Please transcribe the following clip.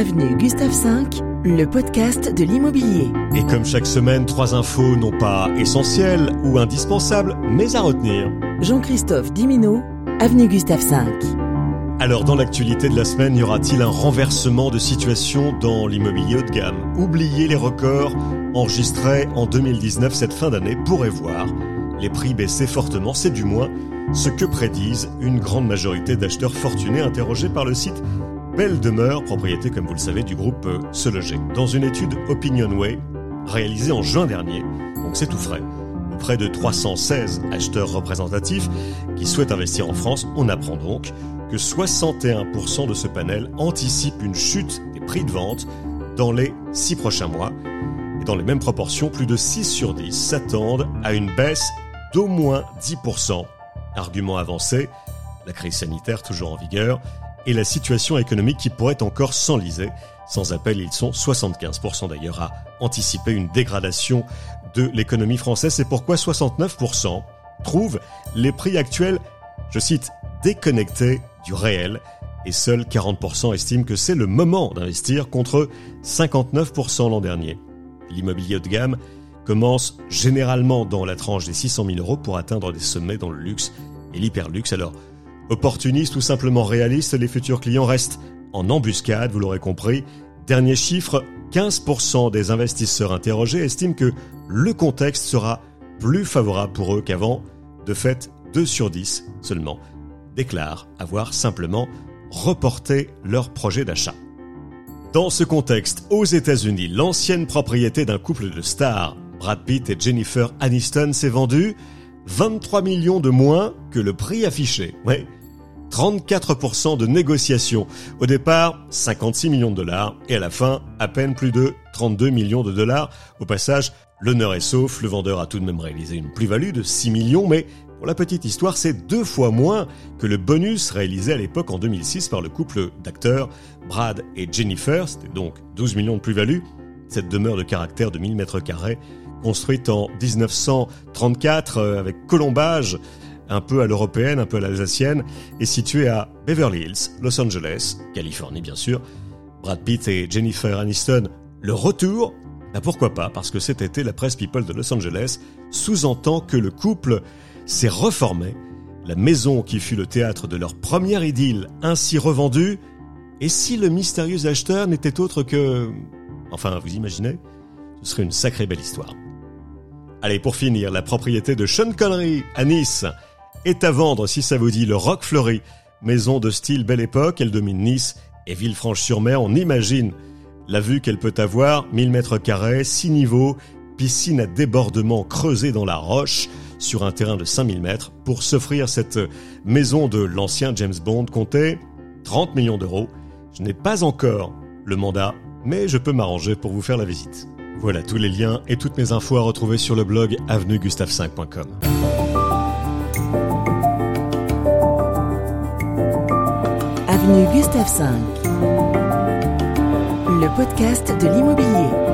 avenue Gustave V, le podcast de l'immobilier. Et comme chaque semaine, trois infos non pas essentielles ou indispensables, mais à retenir. Jean-Christophe Dimino, avenue Gustave V. Alors dans l'actualité de la semaine, y aura-t-il un renversement de situation dans l'immobilier haut de gamme? Oubliez les records enregistrés en 2019, cette fin d'année pourrait voir les prix baisser fortement, c'est du moins ce que prédisent une grande majorité d'acheteurs fortunés interrogés par le site Belle Demeure, propriété comme vous le savez du groupe euh, Se Loger. Dans une étude Opinionway réalisée en juin dernier, donc c'est tout frais, auprès de 316 acheteurs représentatifs qui souhaitent investir en France, on apprend donc que 61% de ce panel anticipe une chute des prix de vente dans les 6 prochains mois. Et dans les mêmes proportions, plus de 6 sur 10 s'attendent à une baisse d'au moins 10%. Argument avancé, la crise sanitaire toujours en vigueur et la situation économique qui pourrait encore s'enliser. Sans appel, ils sont 75% d'ailleurs à anticiper une dégradation de l'économie française. C'est pourquoi 69% trouvent les prix actuels, je cite, déconnectés du réel et seuls 40% estiment que c'est le moment d'investir contre 59% l'an dernier. L'immobilier haut de gamme commence généralement dans la tranche des 600 000 euros pour atteindre des sommets dans le luxe et l'hyperluxe. Alors, opportunistes ou simplement réalistes, les futurs clients restent en embuscade, vous l'aurez compris. Dernier chiffre, 15% des investisseurs interrogés estiment que le contexte sera plus favorable pour eux qu'avant. De fait, 2 sur 10 seulement déclarent avoir simplement reporté leur projet d'achat. Dans ce contexte, aux États-Unis, l'ancienne propriété d'un couple de stars, Brad Pitt et Jennifer Aniston, s'est vendue 23 millions de moins que le prix affiché. 34% de négociations. Au départ, 56 millions de dollars et à la fin, à peine plus de 32 millions de dollars. Au passage, l'honneur est sauf, le vendeur a tout de même réalisé une plus-value de 6 millions, mais pour la petite histoire, c'est deux fois moins que le bonus réalisé à l'époque en 2006 par le couple d'acteurs Brad et Jennifer. C'était donc 12 millions de plus-value. Cette demeure de caractère de 1000 mètres carrés, construite en 1934 euh, avec colombage, un peu à l'européenne, un peu à l'alsacienne, est située à Beverly Hills, Los Angeles, Californie bien sûr. Brad Pitt et Jennifer Aniston, le retour, bah pourquoi pas, parce que cet été, la presse People de Los Angeles sous-entend que le couple s'est reformé, la maison qui fut le théâtre de leur première idylle ainsi revendue, et si le mystérieux acheteur n'était autre que... Enfin, vous imaginez Ce serait une sacrée belle histoire. Allez, pour finir, la propriété de Sean Connery à Nice est à vendre si ça vous dit le Rock Fleury, maison de style belle époque, elle domine Nice et Villefranche-sur-Mer, on imagine la vue qu'elle peut avoir, 1000 mètres carrés, 6 niveaux, piscine à débordement creusée dans la roche, sur un terrain de 5000 mètres pour s'offrir cette maison de l'ancien James Bond comptait 30 millions d'euros. Je n'ai pas encore le mandat, mais je peux m'arranger pour vous faire la visite. Voilà tous les liens et toutes mes infos à retrouver sur le blog avenuegustave5.com. V, le podcast de l'immobilier.